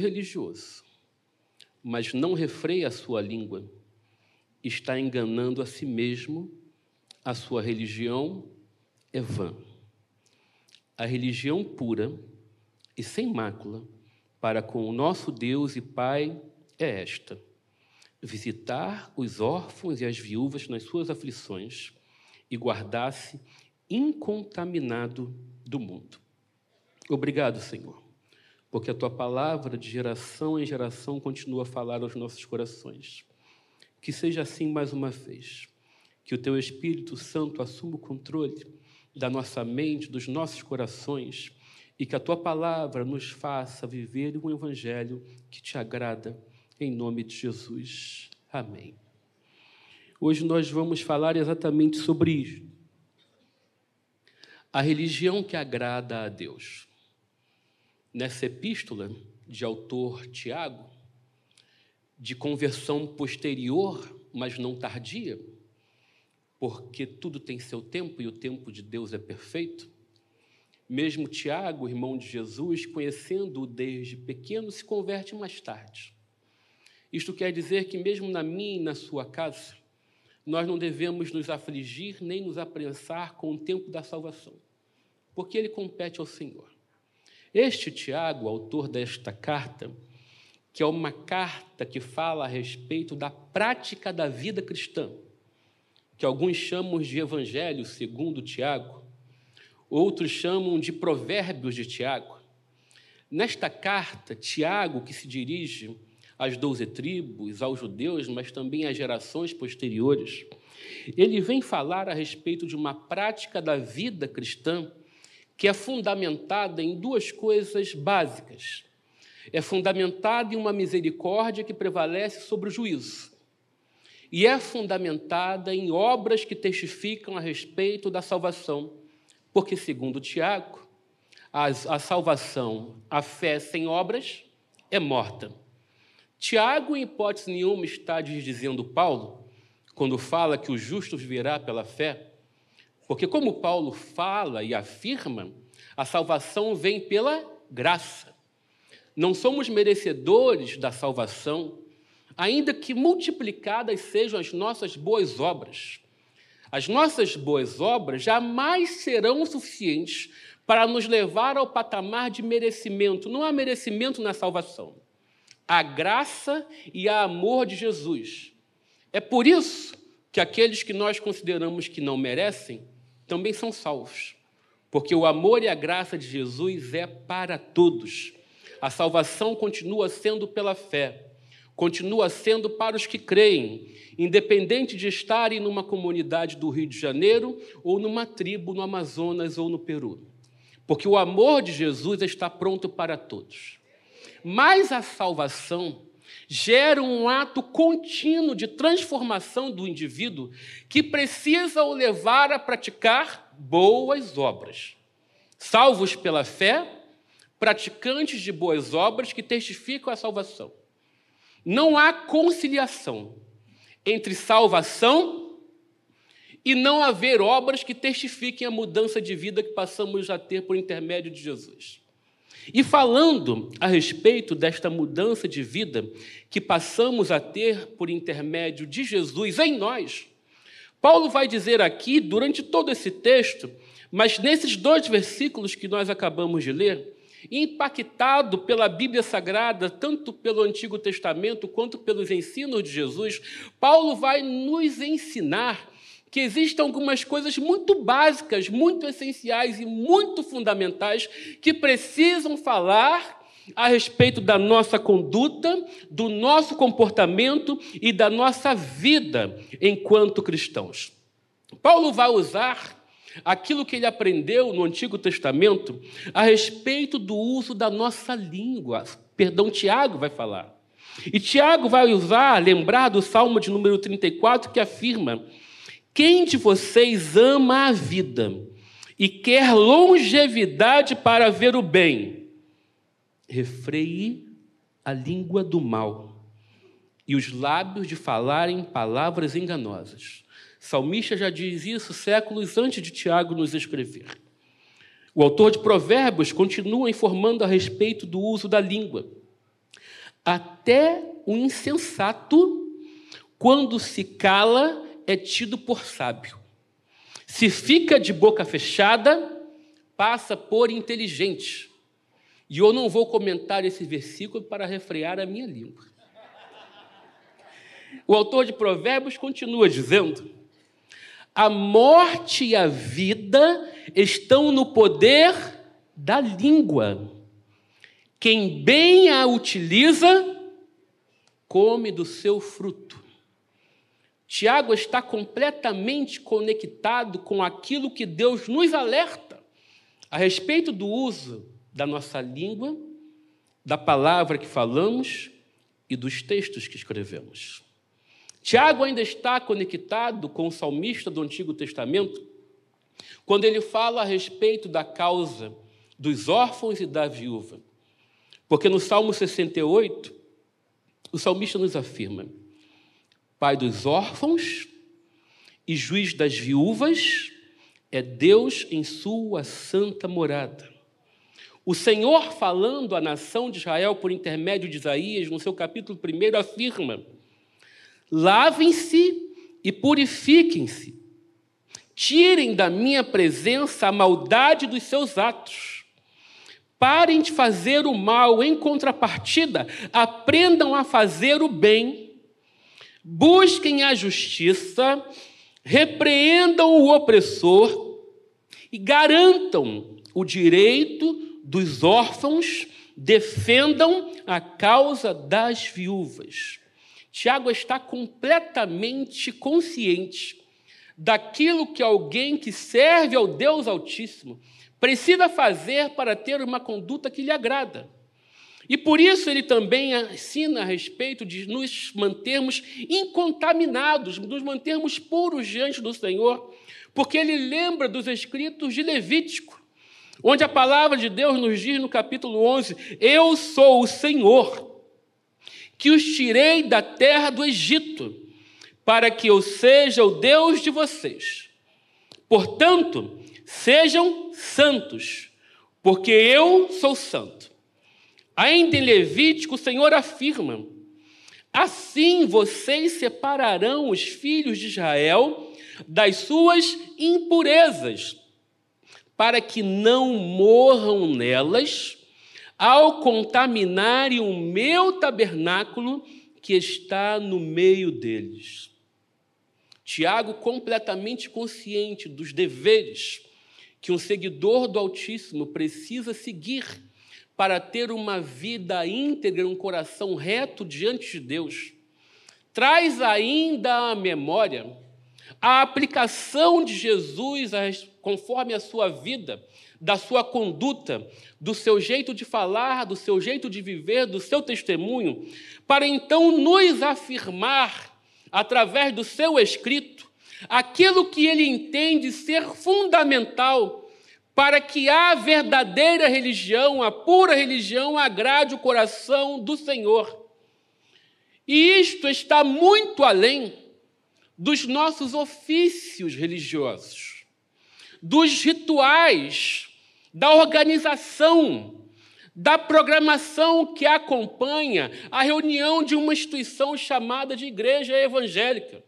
religioso, mas não refreia a sua língua, está enganando a si mesmo, a sua religião é vã. A religião pura e sem mácula para com o nosso Deus e Pai é esta: visitar os órfãos e as viúvas nas suas aflições e guardar-se incontaminado do mundo. Obrigado, Senhor, porque a tua palavra de geração em geração continua a falar aos nossos corações. Que seja assim mais uma vez. Que o teu Espírito Santo assuma o controle da nossa mente, dos nossos corações e que a tua palavra nos faça viver um evangelho que te agrada, em nome de Jesus. Amém. Hoje nós vamos falar exatamente sobre isso. A religião que agrada a Deus. Nessa epístola de autor Tiago, de conversão posterior, mas não tardia, porque tudo tem seu tempo e o tempo de Deus é perfeito. Mesmo Tiago, irmão de Jesus, conhecendo-o desde pequeno, se converte mais tarde. Isto quer dizer que, mesmo na minha e na sua casa, nós não devemos nos afligir nem nos apressar com o tempo da salvação, porque ele compete ao Senhor. Este Tiago, autor desta carta, que é uma carta que fala a respeito da prática da vida cristã, que alguns chamam de Evangelho segundo Tiago, outros chamam de Provérbios de Tiago. Nesta carta, Tiago, que se dirige às doze tribos, aos judeus, mas também às gerações posteriores, ele vem falar a respeito de uma prática da vida cristã que é fundamentada em duas coisas básicas. É fundamentada em uma misericórdia que prevalece sobre o juízo. E é fundamentada em obras que testificam a respeito da salvação porque, segundo Tiago, a, a salvação, a fé sem obras, é morta. Tiago, em hipótese nenhuma, está dizendo Paulo, quando fala que o justo viverá pela fé, porque, como Paulo fala e afirma, a salvação vem pela graça. Não somos merecedores da salvação, ainda que multiplicadas sejam as nossas boas obras. As nossas boas obras jamais serão suficientes para nos levar ao patamar de merecimento. Não há merecimento na salvação. Há graça e há amor de Jesus. É por isso que aqueles que nós consideramos que não merecem também são salvos. Porque o amor e a graça de Jesus é para todos. A salvação continua sendo pela fé, continua sendo para os que creem independente de estarem numa comunidade do Rio de Janeiro ou numa tribo no Amazonas ou no Peru. Porque o amor de Jesus está pronto para todos. Mas a salvação gera um ato contínuo de transformação do indivíduo que precisa o levar a praticar boas obras. Salvos pela fé, praticantes de boas obras que testificam a salvação. Não há conciliação entre salvação e não haver obras que testifiquem a mudança de vida que passamos a ter por intermédio de Jesus. E falando a respeito desta mudança de vida que passamos a ter por intermédio de Jesus em nós, Paulo vai dizer aqui, durante todo esse texto, mas nesses dois versículos que nós acabamos de ler, impactado pela Bíblia Sagrada, tanto pelo Antigo Testamento quanto pelos ensinos de Jesus, Paulo vai nos ensinar que existem algumas coisas muito básicas, muito essenciais e muito fundamentais que precisam falar a respeito da nossa conduta, do nosso comportamento e da nossa vida enquanto cristãos. Paulo vai usar aquilo que ele aprendeu no Antigo Testamento a respeito do uso da nossa língua. Perdão, Tiago vai falar. E Tiago vai usar, lembrar do Salmo de número 34, que afirma: Quem de vocês ama a vida e quer longevidade para ver o bem, refreie a língua do mal e os lábios de falarem palavras enganosas salmista já diz isso séculos antes de Tiago nos escrever. O autor de Provérbios continua informando a respeito do uso da língua. Até o insensato, quando se cala, é tido por sábio. Se fica de boca fechada, passa por inteligente. E eu não vou comentar esse versículo para refrear a minha língua. O autor de Provérbios continua dizendo: a morte e a vida estão no poder da língua. Quem bem a utiliza, come do seu fruto. Tiago está completamente conectado com aquilo que Deus nos alerta a respeito do uso da nossa língua, da palavra que falamos e dos textos que escrevemos. Tiago ainda está conectado com o salmista do Antigo Testamento, quando ele fala a respeito da causa dos órfãos e da viúva. Porque no Salmo 68, o salmista nos afirma: Pai dos órfãos e juiz das viúvas é Deus em sua santa morada. O Senhor, falando à nação de Israel por intermédio de Isaías, no seu capítulo 1, afirma: Lavem-se e purifiquem-se. Tirem da minha presença a maldade dos seus atos. Parem de fazer o mal, em contrapartida, aprendam a fazer o bem. Busquem a justiça, repreendam o opressor e garantam o direito dos órfãos, defendam a causa das viúvas. Tiago está completamente consciente daquilo que alguém que serve ao Deus Altíssimo precisa fazer para ter uma conduta que lhe agrada. E por isso ele também ensina a respeito de nos mantermos incontaminados, nos mantermos puros diante do Senhor, porque ele lembra dos escritos de Levítico, onde a palavra de Deus nos diz no capítulo 11: Eu sou o Senhor que os tirei da terra do Egito, para que eu seja o Deus de vocês. Portanto, sejam santos, porque eu sou santo. Ainda em Levítico, o Senhor afirma: Assim vocês separarão os filhos de Israel das suas impurezas, para que não morram nelas ao contaminarem o meu tabernáculo que está no meio deles. Tiago, completamente consciente dos deveres que um seguidor do Altíssimo precisa seguir para ter uma vida íntegra, um coração reto diante de Deus, traz ainda à memória a aplicação de Jesus conforme a sua vida da sua conduta, do seu jeito de falar, do seu jeito de viver, do seu testemunho, para então nos afirmar, através do seu escrito, aquilo que ele entende ser fundamental para que a verdadeira religião, a pura religião, agrade o coração do Senhor. E isto está muito além dos nossos ofícios religiosos, dos rituais da organização, da programação que acompanha a reunião de uma instituição chamada de igreja evangélica.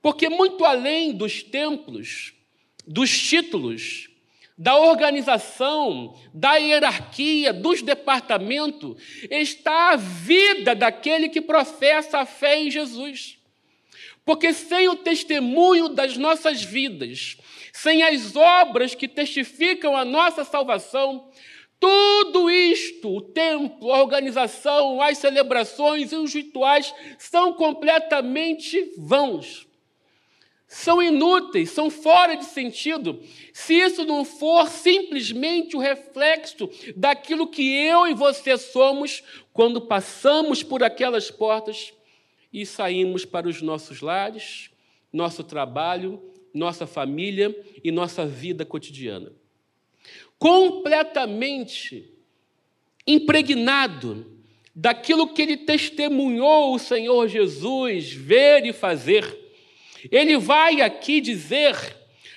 Porque, muito além dos templos, dos títulos, da organização, da hierarquia, dos departamentos, está a vida daquele que professa a fé em Jesus. Porque sem o testemunho das nossas vidas, sem as obras que testificam a nossa salvação, tudo isto, o templo, a organização, as celebrações e os rituais, são completamente vãos. São inúteis, são fora de sentido, se isso não for simplesmente o reflexo daquilo que eu e você somos quando passamos por aquelas portas e saímos para os nossos lares, nosso trabalho, nossa família e nossa vida cotidiana. Completamente impregnado daquilo que ele testemunhou o Senhor Jesus ver e fazer. Ele vai aqui dizer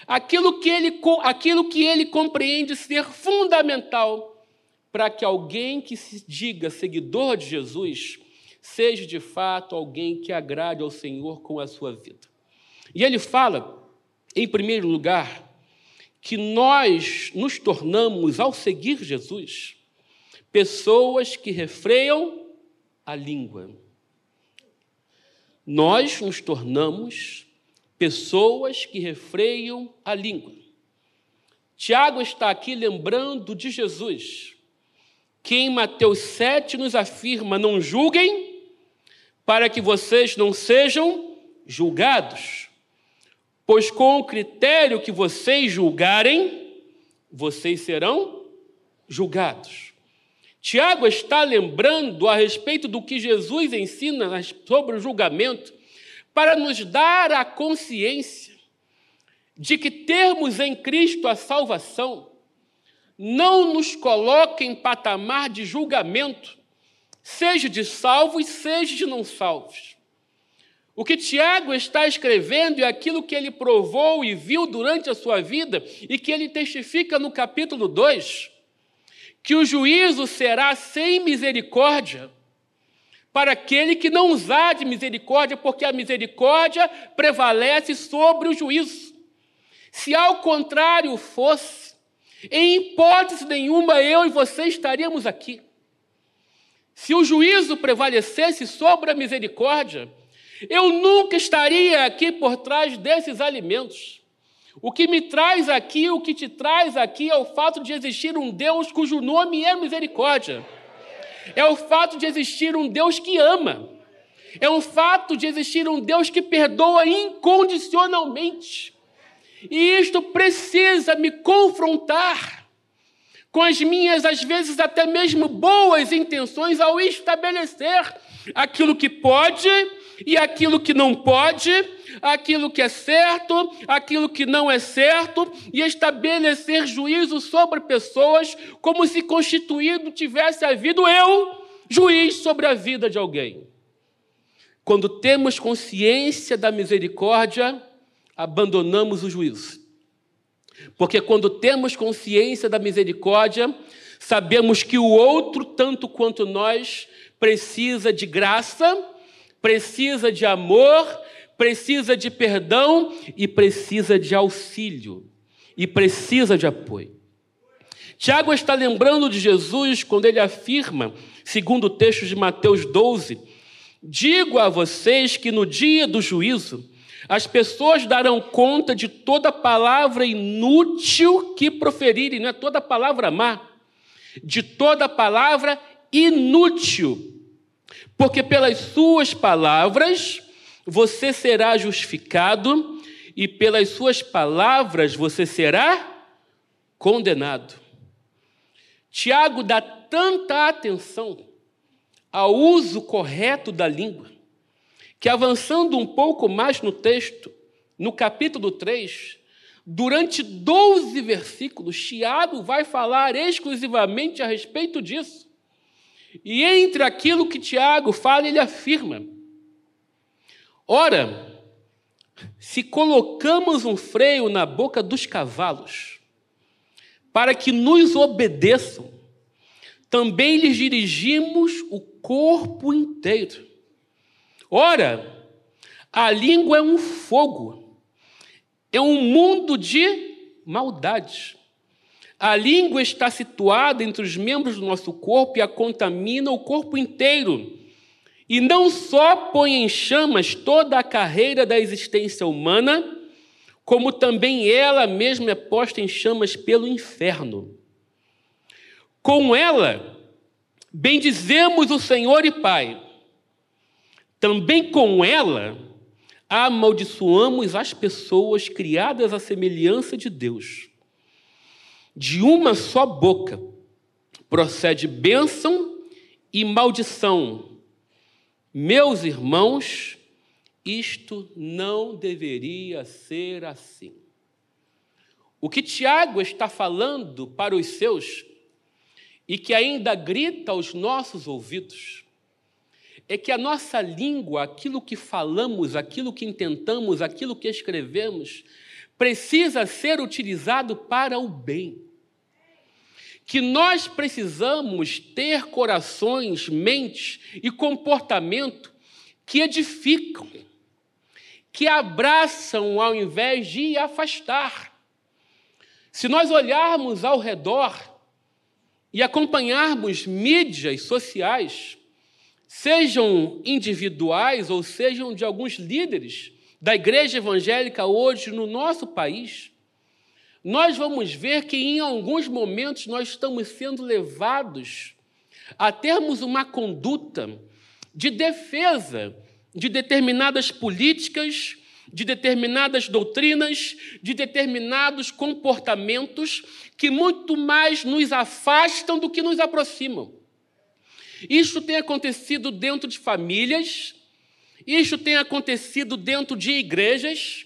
aquilo que ele, aquilo que ele compreende ser fundamental para que alguém que se diga seguidor de Jesus seja de fato alguém que agrade ao Senhor com a sua vida. E ele fala, em primeiro lugar, que nós nos tornamos, ao seguir Jesus, pessoas que refreiam a língua. Nós nos tornamos pessoas que refreiam a língua. Tiago está aqui lembrando de Jesus, que em Mateus 7 nos afirma: não julguem, para que vocês não sejam julgados. Pois com o critério que vocês julgarem, vocês serão julgados. Tiago está lembrando a respeito do que Jesus ensina sobre o julgamento, para nos dar a consciência de que termos em Cristo a salvação não nos coloca em patamar de julgamento, seja de salvos, seja de não salvos. O que Tiago está escrevendo é aquilo que ele provou e viu durante a sua vida e que ele testifica no capítulo 2, que o juízo será sem misericórdia para aquele que não usar de misericórdia, porque a misericórdia prevalece sobre o juízo. Se ao contrário fosse, em hipótese nenhuma eu e você estaríamos aqui. Se o juízo prevalecesse sobre a misericórdia, eu nunca estaria aqui por trás desses alimentos. O que me traz aqui, o que te traz aqui é o fato de existir um Deus cujo nome é misericórdia. É o fato de existir um Deus que ama. É o fato de existir um Deus que perdoa incondicionalmente. E isto precisa me confrontar com as minhas, às vezes até mesmo boas intenções ao estabelecer aquilo que pode e aquilo que não pode, aquilo que é certo, aquilo que não é certo, e estabelecer juízo sobre pessoas como se constituído tivesse havido eu, juiz sobre a vida de alguém. Quando temos consciência da misericórdia, abandonamos o juízo. Porque quando temos consciência da misericórdia, sabemos que o outro, tanto quanto nós, precisa de graça precisa de amor, precisa de perdão e precisa de auxílio e precisa de apoio. Tiago está lembrando de Jesus quando ele afirma, segundo o texto de Mateus 12: Digo a vocês que no dia do juízo as pessoas darão conta de toda palavra inútil que proferirem, não é toda palavra má, de toda palavra inútil porque pelas suas palavras você será justificado e pelas suas palavras você será condenado. Tiago dá tanta atenção ao uso correto da língua, que avançando um pouco mais no texto, no capítulo 3, durante 12 versículos, Tiago vai falar exclusivamente a respeito disso. E entre aquilo que Tiago fala, ele afirma: Ora, se colocamos um freio na boca dos cavalos, para que nos obedeçam, também lhes dirigimos o corpo inteiro. Ora, a língua é um fogo, é um mundo de maldade. A língua está situada entre os membros do nosso corpo e a contamina o corpo inteiro. E não só põe em chamas toda a carreira da existência humana, como também ela mesma é posta em chamas pelo inferno. Com ela, bendizemos o Senhor e Pai. Também com ela, amaldiçoamos as pessoas criadas à semelhança de Deus de uma só boca procede bênção e maldição. Meus irmãos, isto não deveria ser assim. O que Tiago está falando para os seus e que ainda grita aos nossos ouvidos é que a nossa língua, aquilo que falamos, aquilo que intentamos, aquilo que escrevemos, precisa ser utilizado para o bem que nós precisamos ter corações, mentes e comportamento que edificam, que abraçam ao invés de afastar. Se nós olharmos ao redor e acompanharmos mídias sociais, sejam individuais ou sejam de alguns líderes da igreja evangélica hoje no nosso país, nós vamos ver que em alguns momentos nós estamos sendo levados a termos uma conduta de defesa de determinadas políticas, de determinadas doutrinas, de determinados comportamentos que muito mais nos afastam do que nos aproximam. Isso tem acontecido dentro de famílias, isso tem acontecido dentro de igrejas,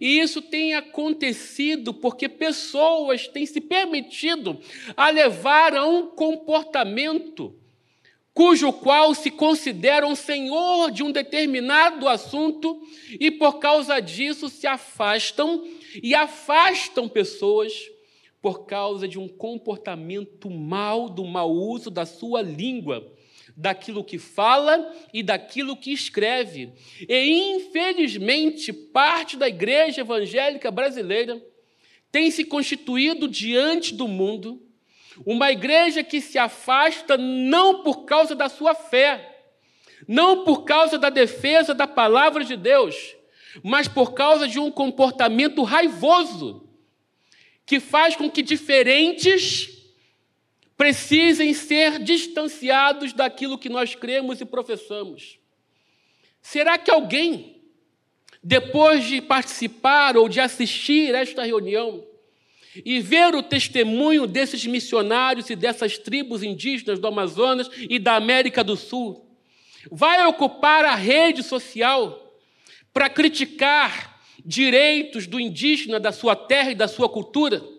e isso tem acontecido porque pessoas têm se permitido a levar a um comportamento cujo qual se consideram senhor de um determinado assunto e por causa disso se afastam e afastam pessoas por causa de um comportamento mal, do mau uso da sua língua daquilo que fala e daquilo que escreve. E, infelizmente, parte da igreja evangélica brasileira tem se constituído diante do mundo uma igreja que se afasta não por causa da sua fé, não por causa da defesa da palavra de Deus, mas por causa de um comportamento raivoso que faz com que diferentes precisem ser distanciados daquilo que nós cremos e professamos. Será que alguém, depois de participar ou de assistir esta reunião e ver o testemunho desses missionários e dessas tribos indígenas do Amazonas e da América do Sul, vai ocupar a rede social para criticar direitos do indígena, da sua terra e da sua cultura?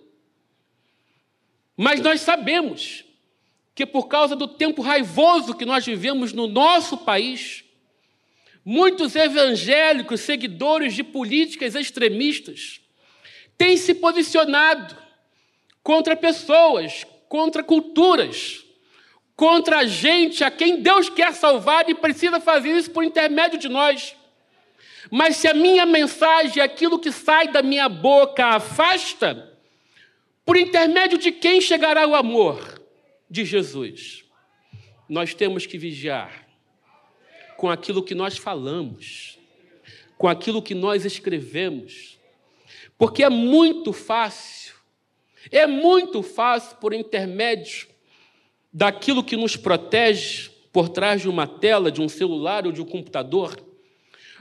Mas nós sabemos que por causa do tempo raivoso que nós vivemos no nosso país, muitos evangélicos, seguidores de políticas extremistas, têm se posicionado contra pessoas, contra culturas, contra a gente a quem Deus quer salvar e precisa fazer isso por intermédio de nós. Mas se a minha mensagem, aquilo que sai da minha boca, afasta, por intermédio de quem chegará o amor? De Jesus. Nós temos que vigiar com aquilo que nós falamos, com aquilo que nós escrevemos, porque é muito fácil, é muito fácil por intermédio daquilo que nos protege por trás de uma tela, de um celular ou de um computador,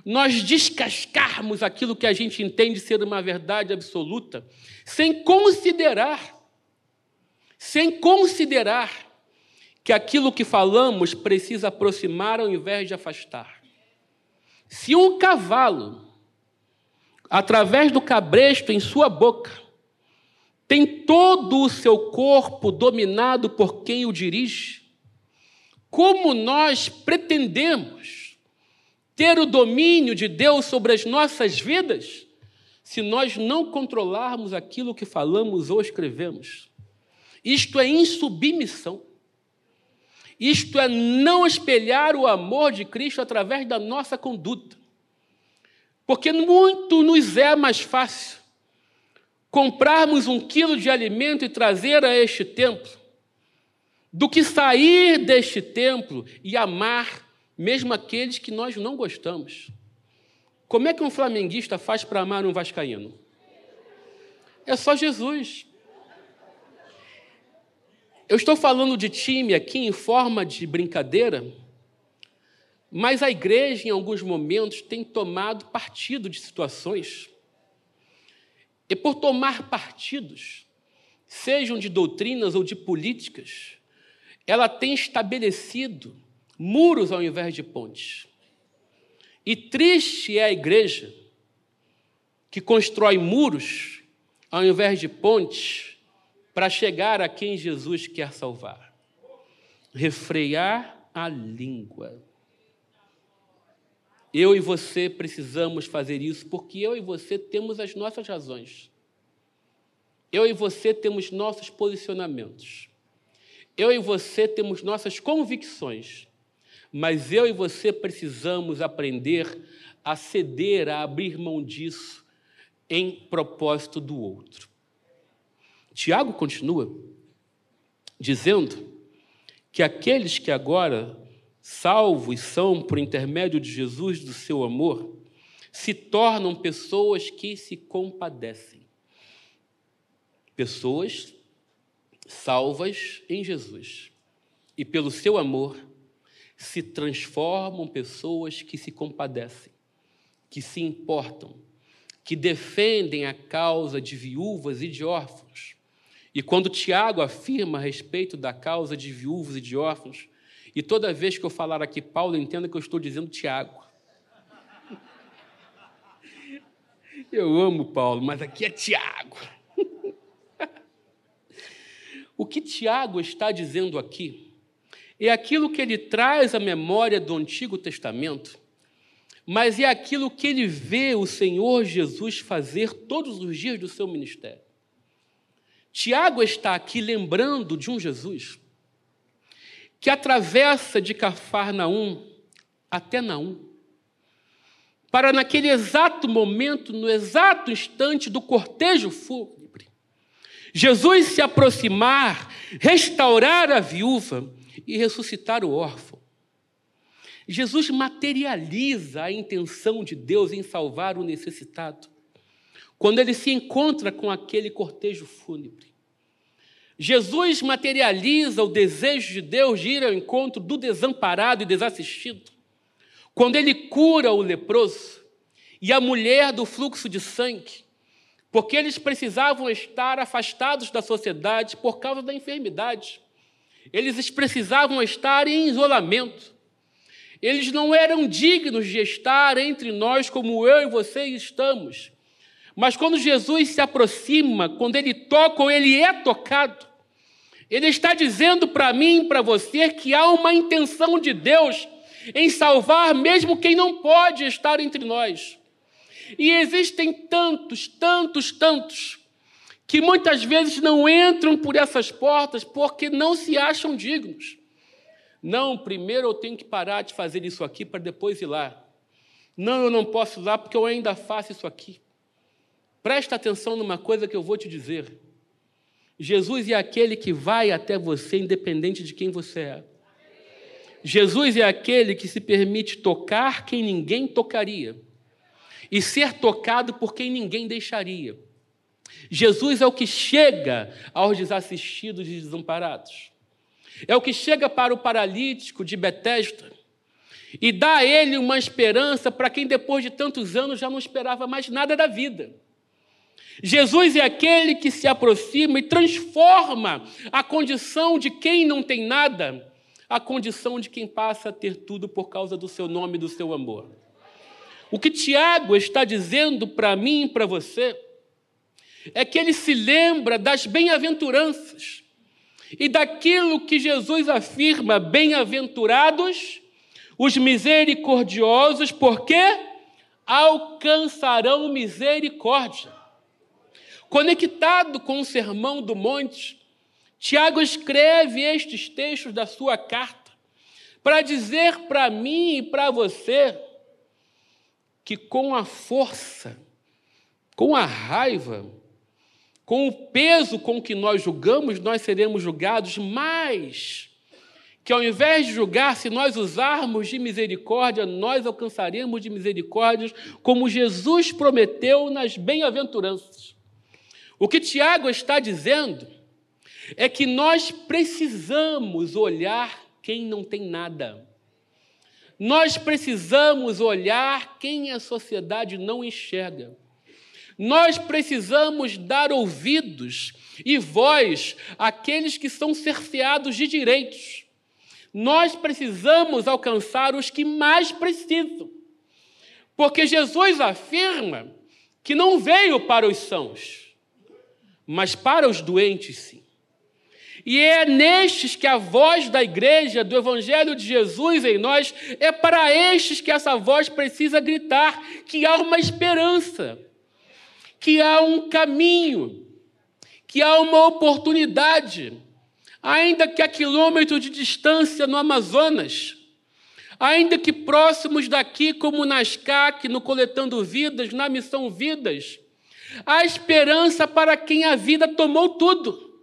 nós descascarmos aquilo que a gente entende ser uma verdade absoluta, sem considerar, sem considerar que aquilo que falamos precisa aproximar ao invés de afastar. Se um cavalo, através do cabresto em sua boca, tem todo o seu corpo dominado por quem o dirige, como nós pretendemos ter o domínio de Deus sobre as nossas vidas se nós não controlarmos aquilo que falamos ou escrevemos. Isto é insubmissão. Isto é não espelhar o amor de Cristo através da nossa conduta. Porque muito nos é mais fácil comprarmos um quilo de alimento e trazer a este templo do que sair deste templo e amar mesmo aqueles que nós não gostamos. Como é que um flamenguista faz para amar um vascaíno? É só Jesus. Eu estou falando de time aqui em forma de brincadeira, mas a igreja, em alguns momentos, tem tomado partido de situações. E por tomar partidos, sejam de doutrinas ou de políticas, ela tem estabelecido muros ao invés de pontes. E triste é a igreja que constrói muros ao invés de pontes para chegar a quem Jesus quer salvar. Refrear a língua. Eu e você precisamos fazer isso porque eu e você temos as nossas razões. Eu e você temos nossos posicionamentos. eu e você temos nossas convicções, mas eu e você precisamos aprender a ceder, a abrir mão disso em propósito do outro. Tiago continua dizendo que aqueles que agora salvos são por intermédio de Jesus, do seu amor, se tornam pessoas que se compadecem. Pessoas salvas em Jesus e pelo seu amor se transformam pessoas que se compadecem, que se importam, que defendem a causa de viúvas e de órfãos. E quando Tiago afirma a respeito da causa de viúvos e de órfãos, e toda vez que eu falar aqui Paulo, entenda que eu estou dizendo Tiago. Eu amo Paulo, mas aqui é Tiago. O que Tiago está dizendo aqui é aquilo que ele traz à memória do Antigo Testamento, mas é aquilo que ele vê o Senhor Jesus fazer todos os dias do seu ministério. Tiago está aqui lembrando de um Jesus que atravessa de Cafarnaum até Naum, para naquele exato momento, no exato instante do cortejo fúnebre, Jesus se aproximar, restaurar a viúva e ressuscitar o órfão. Jesus materializa a intenção de Deus em salvar o necessitado, quando ele se encontra com aquele cortejo fúnebre. Jesus materializa o desejo de Deus de ir ao encontro do desamparado e desassistido, quando ele cura o leproso e a mulher do fluxo de sangue, porque eles precisavam estar afastados da sociedade por causa da enfermidade. Eles precisavam estar em isolamento. Eles não eram dignos de estar entre nós como eu e você estamos. Mas quando Jesus se aproxima, quando ele toca ou ele é tocado, ele está dizendo para mim e para você que há uma intenção de Deus em salvar mesmo quem não pode estar entre nós. E existem tantos, tantos, tantos, que muitas vezes não entram por essas portas porque não se acham dignos. Não, primeiro eu tenho que parar de fazer isso aqui para depois ir lá. Não, eu não posso ir lá porque eu ainda faço isso aqui. Presta atenção numa coisa que eu vou te dizer. Jesus é aquele que vai até você, independente de quem você é. Jesus é aquele que se permite tocar quem ninguém tocaria e ser tocado por quem ninguém deixaria. Jesus é o que chega aos desassistidos e desamparados. É o que chega para o paralítico de Betesda e dá a ele uma esperança para quem depois de tantos anos já não esperava mais nada da vida. Jesus é aquele que se aproxima e transforma a condição de quem não tem nada, a condição de quem passa a ter tudo por causa do seu nome e do seu amor. O que Tiago está dizendo para mim e para você é que ele se lembra das bem-aventuranças e daquilo que Jesus afirma: bem-aventurados os misericordiosos, porque alcançarão misericórdia. Conectado com o Sermão do Monte, Tiago escreve estes textos da sua carta para dizer para mim e para você que com a força, com a raiva, com o peso com que nós julgamos, nós seremos julgados, mas que ao invés de julgar, se nós usarmos de misericórdia, nós alcançaremos de misericórdias, como Jesus prometeu nas bem-aventuranças. O que Tiago está dizendo é que nós precisamos olhar quem não tem nada. Nós precisamos olhar quem a sociedade não enxerga. Nós precisamos dar ouvidos e voz àqueles que são cerceados de direitos. Nós precisamos alcançar os que mais precisam. Porque Jesus afirma que não veio para os sãos, mas para os doentes, sim. E é nestes que a voz da igreja, do Evangelho de Jesus em nós, é para estes que essa voz precisa gritar que há uma esperança, que há um caminho, que há uma oportunidade. ainda que a quilômetros de distância no Amazonas, ainda que próximos daqui, como na SCAC, no Coletando Vidas, na Missão Vidas, há esperança para quem a vida tomou tudo.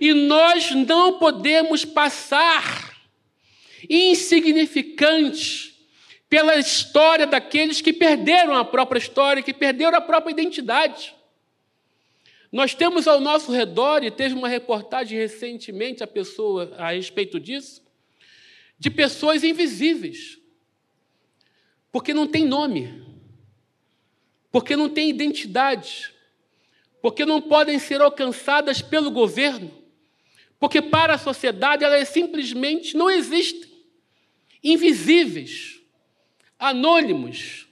E nós não podemos passar insignificantes pela história daqueles que perderam a própria história, que perderam a própria identidade. Nós temos ao nosso redor, e teve uma reportagem recentemente a, pessoa, a respeito disso, de pessoas invisíveis, porque não tem nome, porque não tem identidade, porque não podem ser alcançadas pelo governo, porque para a sociedade elas simplesmente não existem, invisíveis, anônimos,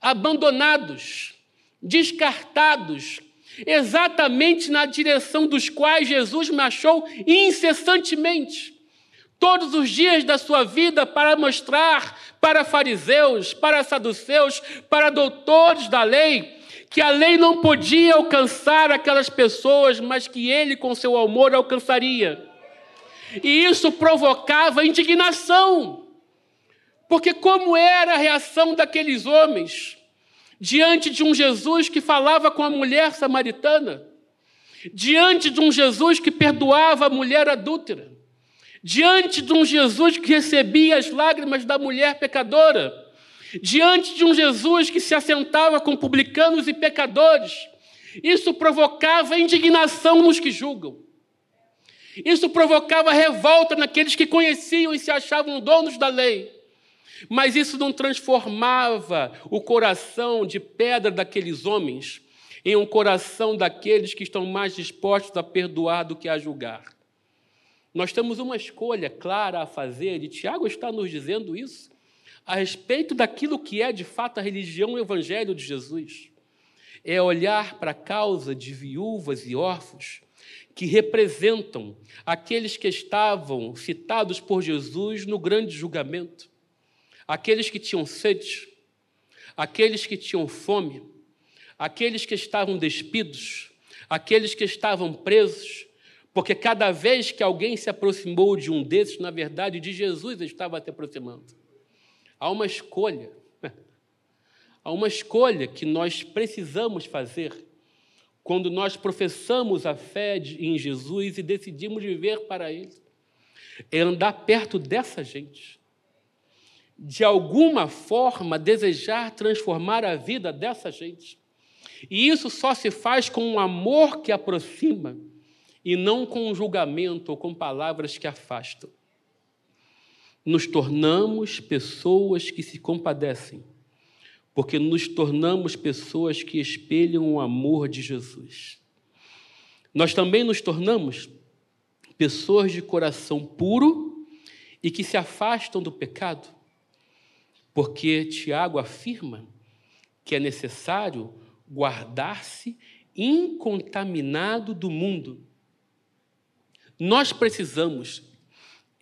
abandonados, descartados, exatamente na direção dos quais Jesus marchou incessantemente, todos os dias da sua vida, para mostrar para fariseus, para saduceus, para doutores da lei, que a lei não podia alcançar aquelas pessoas, mas que ele, com seu amor, alcançaria. E isso provocava indignação, porque como era a reação daqueles homens? diante de um Jesus que falava com a mulher samaritana, diante de um Jesus que perdoava a mulher adúltera, diante de um Jesus que recebia as lágrimas da mulher pecadora, diante de um Jesus que se assentava com publicanos e pecadores. Isso provocava indignação nos que julgam. Isso provocava revolta naqueles que conheciam e se achavam donos da lei. Mas isso não transformava o coração de pedra daqueles homens em um coração daqueles que estão mais dispostos a perdoar do que a julgar. Nós temos uma escolha clara a fazer, e Tiago está nos dizendo isso, a respeito daquilo que é de fato a religião o evangelho de Jesus. É olhar para a causa de viúvas e órfãos que representam aqueles que estavam citados por Jesus no grande julgamento aqueles que tinham sede, aqueles que tinham fome, aqueles que estavam despidos, aqueles que estavam presos, porque cada vez que alguém se aproximou de um desses, na verdade, de Jesus estava se aproximando. Há uma escolha, há uma escolha que nós precisamos fazer quando nós professamos a fé em Jesus e decidimos viver para Ele. É andar perto dessa gente de alguma forma, desejar transformar a vida dessa gente. E isso só se faz com um amor que aproxima e não com um julgamento ou com palavras que afastam. Nos tornamos pessoas que se compadecem, porque nos tornamos pessoas que espelham o amor de Jesus. Nós também nos tornamos pessoas de coração puro e que se afastam do pecado porque Tiago afirma que é necessário guardar-se incontaminado do mundo. Nós precisamos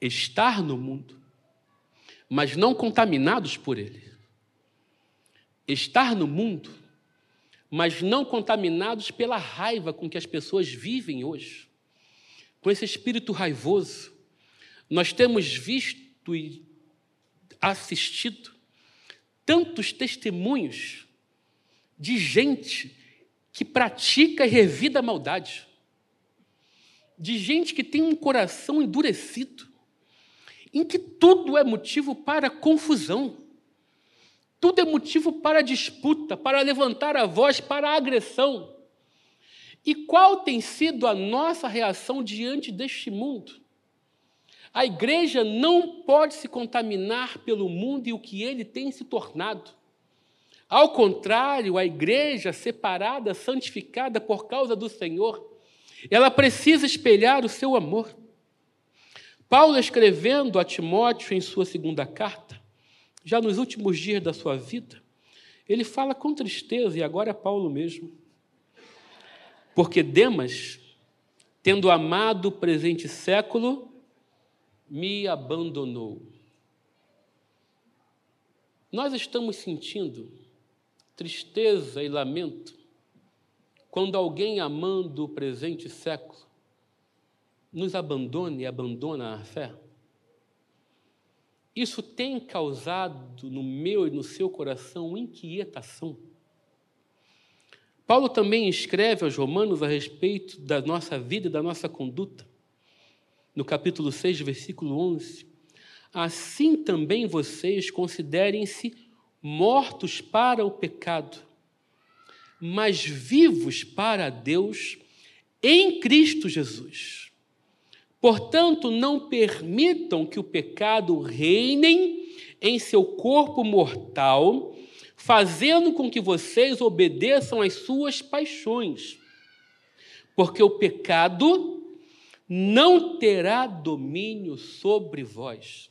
estar no mundo, mas não contaminados por ele. Estar no mundo, mas não contaminados pela raiva com que as pessoas vivem hoje. Com esse espírito raivoso, nós temos visto e assistido tantos testemunhos de gente que pratica e revida a maldade, de gente que tem um coração endurecido, em que tudo é motivo para confusão, tudo é motivo para disputa, para levantar a voz, para a agressão. E qual tem sido a nossa reação diante deste mundo? A igreja não pode se contaminar pelo mundo e o que ele tem se tornado. Ao contrário, a igreja separada, santificada por causa do Senhor, ela precisa espelhar o seu amor. Paulo, escrevendo a Timóteo em sua segunda carta, já nos últimos dias da sua vida, ele fala com tristeza, e agora é Paulo mesmo. Porque Demas, tendo amado o presente século, me abandonou. Nós estamos sentindo tristeza e lamento quando alguém amando o presente século nos abandona e abandona a fé? Isso tem causado no meu e no seu coração inquietação. Paulo também escreve aos Romanos a respeito da nossa vida e da nossa conduta. No capítulo 6, versículo 11: Assim também vocês considerem-se mortos para o pecado, mas vivos para Deus em Cristo Jesus. Portanto, não permitam que o pecado reine em seu corpo mortal, fazendo com que vocês obedeçam às suas paixões. Porque o pecado não terá domínio sobre vós.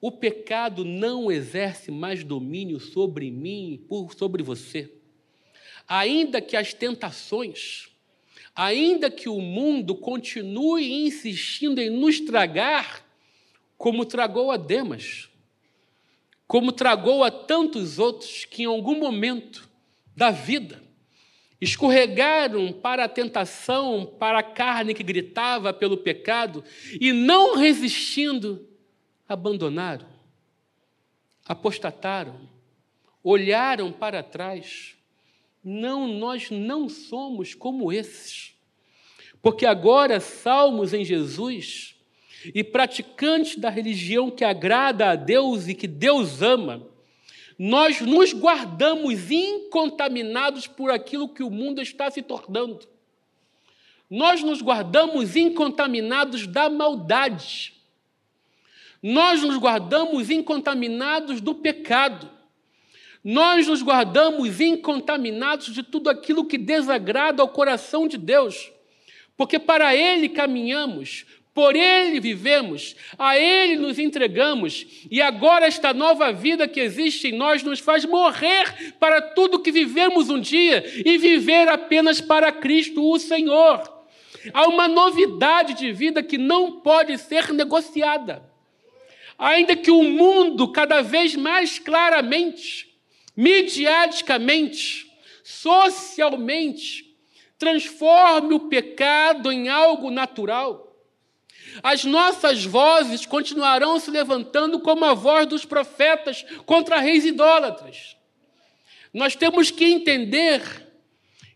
O pecado não exerce mais domínio sobre mim e sobre você. Ainda que as tentações, ainda que o mundo continue insistindo em nos tragar, como tragou a Demas, como tragou a tantos outros que em algum momento da vida escorregaram para a tentação, para a carne que gritava pelo pecado e não resistindo, abandonaram, apostataram, olharam para trás. Não, nós não somos como esses. Porque agora, salmos em Jesus e praticantes da religião que agrada a Deus e que Deus ama, nós nos guardamos incontaminados por aquilo que o mundo está se tornando. Nós nos guardamos incontaminados da maldade. Nós nos guardamos incontaminados do pecado. Nós nos guardamos incontaminados de tudo aquilo que desagrada ao coração de Deus, porque para Ele caminhamos, por Ele vivemos, a Ele nos entregamos, e agora esta nova vida que existe em nós nos faz morrer para tudo que vivemos um dia e viver apenas para Cristo, o Senhor. Há uma novidade de vida que não pode ser negociada ainda que o mundo cada vez mais claramente, midiaticamente, socialmente, transforme o pecado em algo natural, as nossas vozes continuarão se levantando como a voz dos profetas contra reis idólatras. Nós temos que entender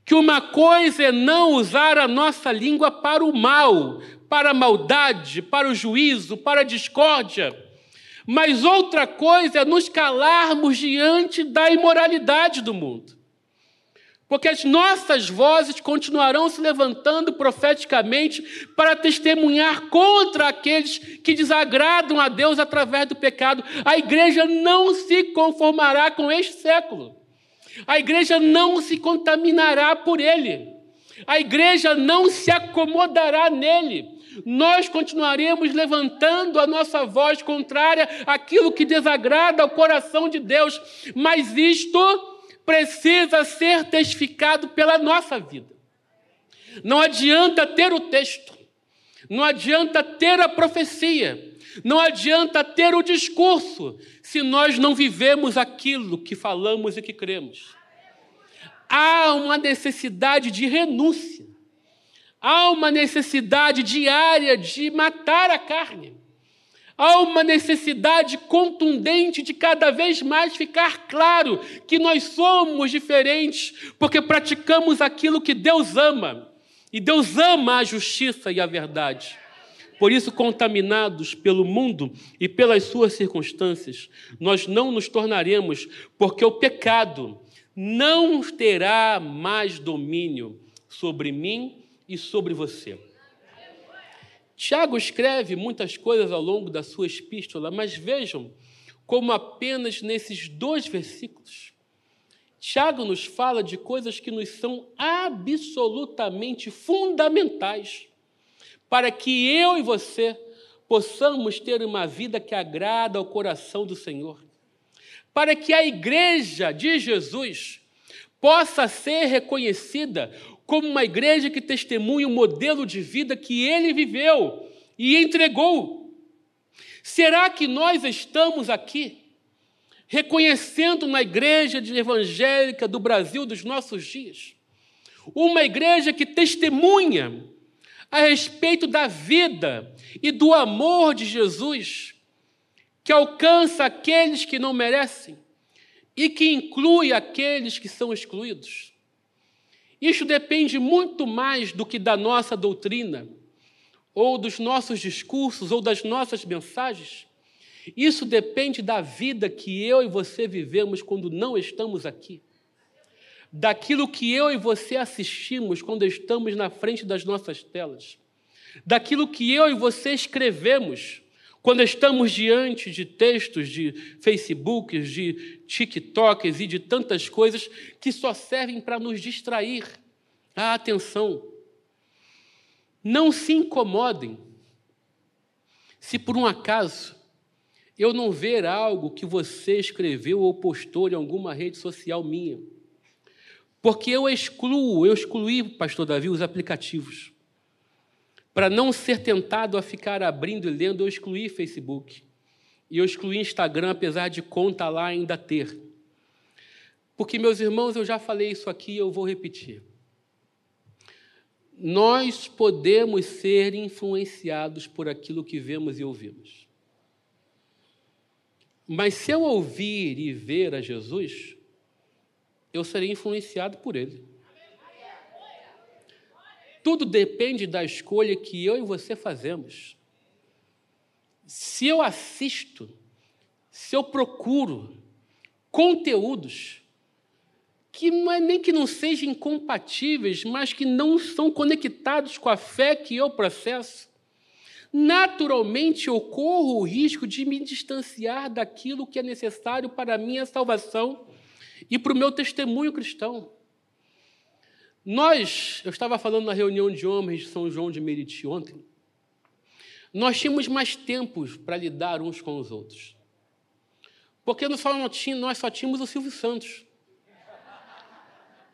que uma coisa é não usar a nossa língua para o mal, para a maldade, para o juízo, para a discórdia mas outra coisa é nos calarmos diante da imoralidade do mundo. Porque as nossas vozes continuarão se levantando profeticamente para testemunhar contra aqueles que desagradam a Deus através do pecado. A igreja não se conformará com este século. A igreja não se contaminará por ele. A igreja não se acomodará nele nós continuaremos levantando a nossa voz contrária àquilo que desagrada ao coração de Deus, mas isto precisa ser testificado pela nossa vida. Não adianta ter o texto, não adianta ter a profecia, não adianta ter o discurso, se nós não vivemos aquilo que falamos e que cremos. Há uma necessidade de renúncia. Há uma necessidade diária de matar a carne. Há uma necessidade contundente de cada vez mais ficar claro que nós somos diferentes, porque praticamos aquilo que Deus ama. E Deus ama a justiça e a verdade. Por isso, contaminados pelo mundo e pelas suas circunstâncias, nós não nos tornaremos, porque o pecado não terá mais domínio sobre mim e sobre você. Tiago escreve muitas coisas ao longo da sua epístola, mas vejam como apenas nesses dois versículos, Tiago nos fala de coisas que nos são absolutamente fundamentais para que eu e você possamos ter uma vida que agrada ao coração do Senhor. Para que a igreja de Jesus possa ser reconhecida como uma igreja que testemunha o modelo de vida que ele viveu e entregou. Será que nós estamos aqui reconhecendo uma igreja evangélica do Brasil dos nossos dias? Uma igreja que testemunha a respeito da vida e do amor de Jesus, que alcança aqueles que não merecem e que inclui aqueles que são excluídos. Isso depende muito mais do que da nossa doutrina, ou dos nossos discursos, ou das nossas mensagens. Isso depende da vida que eu e você vivemos quando não estamos aqui. Daquilo que eu e você assistimos quando estamos na frente das nossas telas. Daquilo que eu e você escrevemos quando estamos diante de textos de Facebooks, de TikToks e de tantas coisas que só servem para nos distrair a atenção. Não se incomodem se por um acaso eu não ver algo que você escreveu ou postou em alguma rede social minha. Porque eu excluo, eu excluí, pastor Davi, os aplicativos. Para não ser tentado a ficar abrindo e lendo, eu excluí Facebook. E eu excluí Instagram, apesar de conta lá ainda ter. Porque, meus irmãos, eu já falei isso aqui e eu vou repetir. Nós podemos ser influenciados por aquilo que vemos e ouvimos. Mas se eu ouvir e ver a Jesus, eu serei influenciado por ele. Tudo depende da escolha que eu e você fazemos. Se eu assisto, se eu procuro conteúdos que é nem que não sejam incompatíveis, mas que não são conectados com a fé que eu processo, naturalmente eu corro o risco de me distanciar daquilo que é necessário para a minha salvação e para o meu testemunho cristão. Nós, eu estava falando na reunião de homens de São João de Meriti ontem, nós tínhamos mais tempo para lidar uns com os outros. Porque nós só tínhamos o Silvio Santos.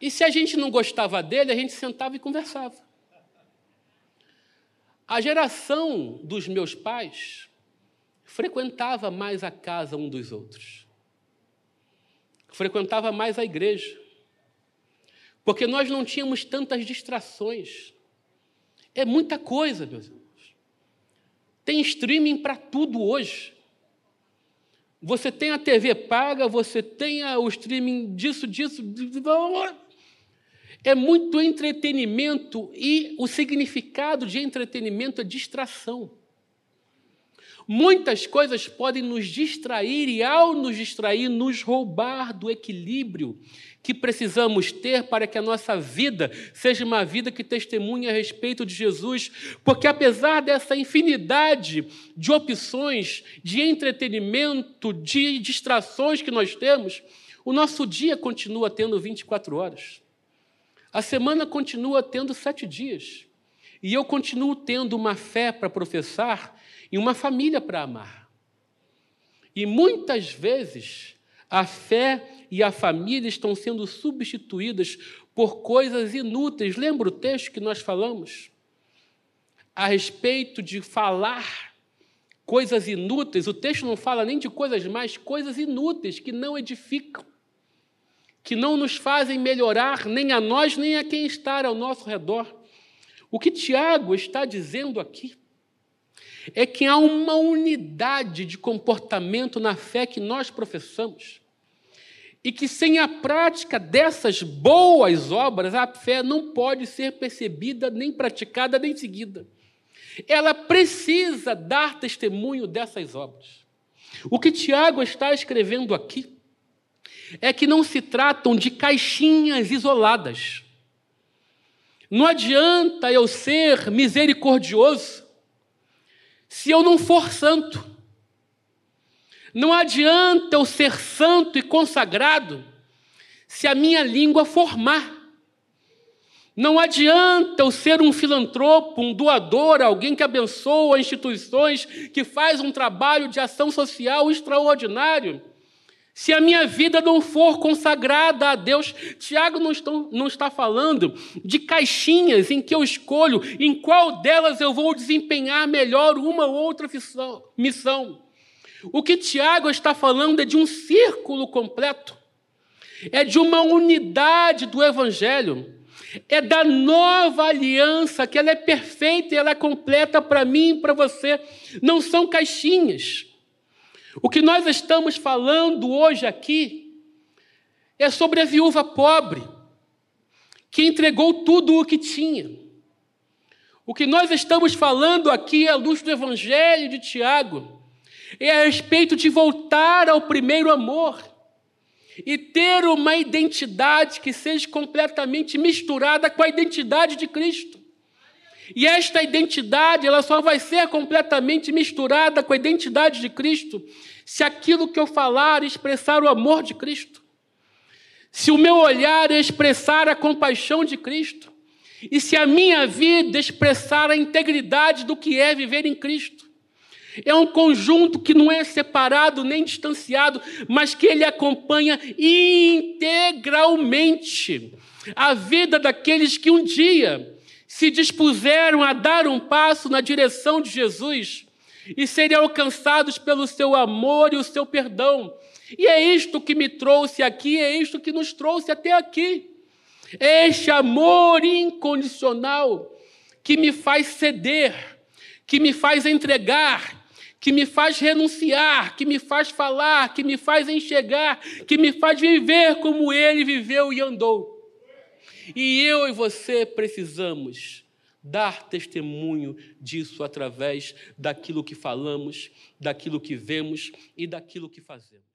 E se a gente não gostava dele, a gente sentava e conversava. A geração dos meus pais frequentava mais a casa um dos outros. Frequentava mais a igreja. Porque nós não tínhamos tantas distrações. É muita coisa, meus irmãos. Tem streaming para tudo hoje. Você tem a TV paga, você tem o streaming disso, disso. É muito entretenimento e o significado de entretenimento é distração. Muitas coisas podem nos distrair e, ao nos distrair, nos roubar do equilíbrio que precisamos ter para que a nossa vida seja uma vida que testemunhe a respeito de Jesus, porque apesar dessa infinidade de opções, de entretenimento, de distrações que nós temos, o nosso dia continua tendo 24 horas. A semana continua tendo sete dias. E eu continuo tendo uma fé para professar e uma família para amar. E muitas vezes a fé e a família estão sendo substituídas por coisas inúteis. Lembra o texto que nós falamos? A respeito de falar coisas inúteis. O texto não fala nem de coisas mais, coisas inúteis que não edificam que não nos fazem melhorar nem a nós, nem a quem está ao nosso redor. O que Tiago está dizendo aqui é que há uma unidade de comportamento na fé que nós professamos. E que sem a prática dessas boas obras, a fé não pode ser percebida, nem praticada, nem seguida. Ela precisa dar testemunho dessas obras. O que Tiago está escrevendo aqui é que não se tratam de caixinhas isoladas. Não adianta eu ser misericordioso se eu não for santo. Não adianta eu ser santo e consagrado se a minha língua for má. Não adianta eu ser um filantropo, um doador, alguém que abençoa instituições, que faz um trabalho de ação social extraordinário, se a minha vida não for consagrada a Deus, Tiago não, não está falando de caixinhas em que eu escolho em qual delas eu vou desempenhar melhor uma ou outra missão. O que Tiago está falando é de um círculo completo, é de uma unidade do Evangelho, é da nova aliança, que ela é perfeita e ela é completa para mim e para você. Não são caixinhas. O que nós estamos falando hoje aqui é sobre a viúva pobre, que entregou tudo o que tinha. O que nós estamos falando aqui à luz do Evangelho de Tiago é a respeito de voltar ao primeiro amor e ter uma identidade que seja completamente misturada com a identidade de Cristo. E esta identidade, ela só vai ser completamente misturada com a identidade de Cristo se aquilo que eu falar expressar o amor de Cristo. Se o meu olhar expressar a compaixão de Cristo. E se a minha vida expressar a integridade do que é viver em Cristo. É um conjunto que não é separado nem distanciado, mas que ele acompanha integralmente a vida daqueles que um dia se dispuseram a dar um passo na direção de Jesus e serem alcançados pelo seu amor e o seu perdão. E é isto que me trouxe aqui, é isto que nos trouxe até aqui. É este amor incondicional que me faz ceder, que me faz entregar, que me faz renunciar, que me faz falar, que me faz enxergar, que me faz viver como ele viveu e andou. E eu e você precisamos dar testemunho disso através daquilo que falamos, daquilo que vemos e daquilo que fazemos.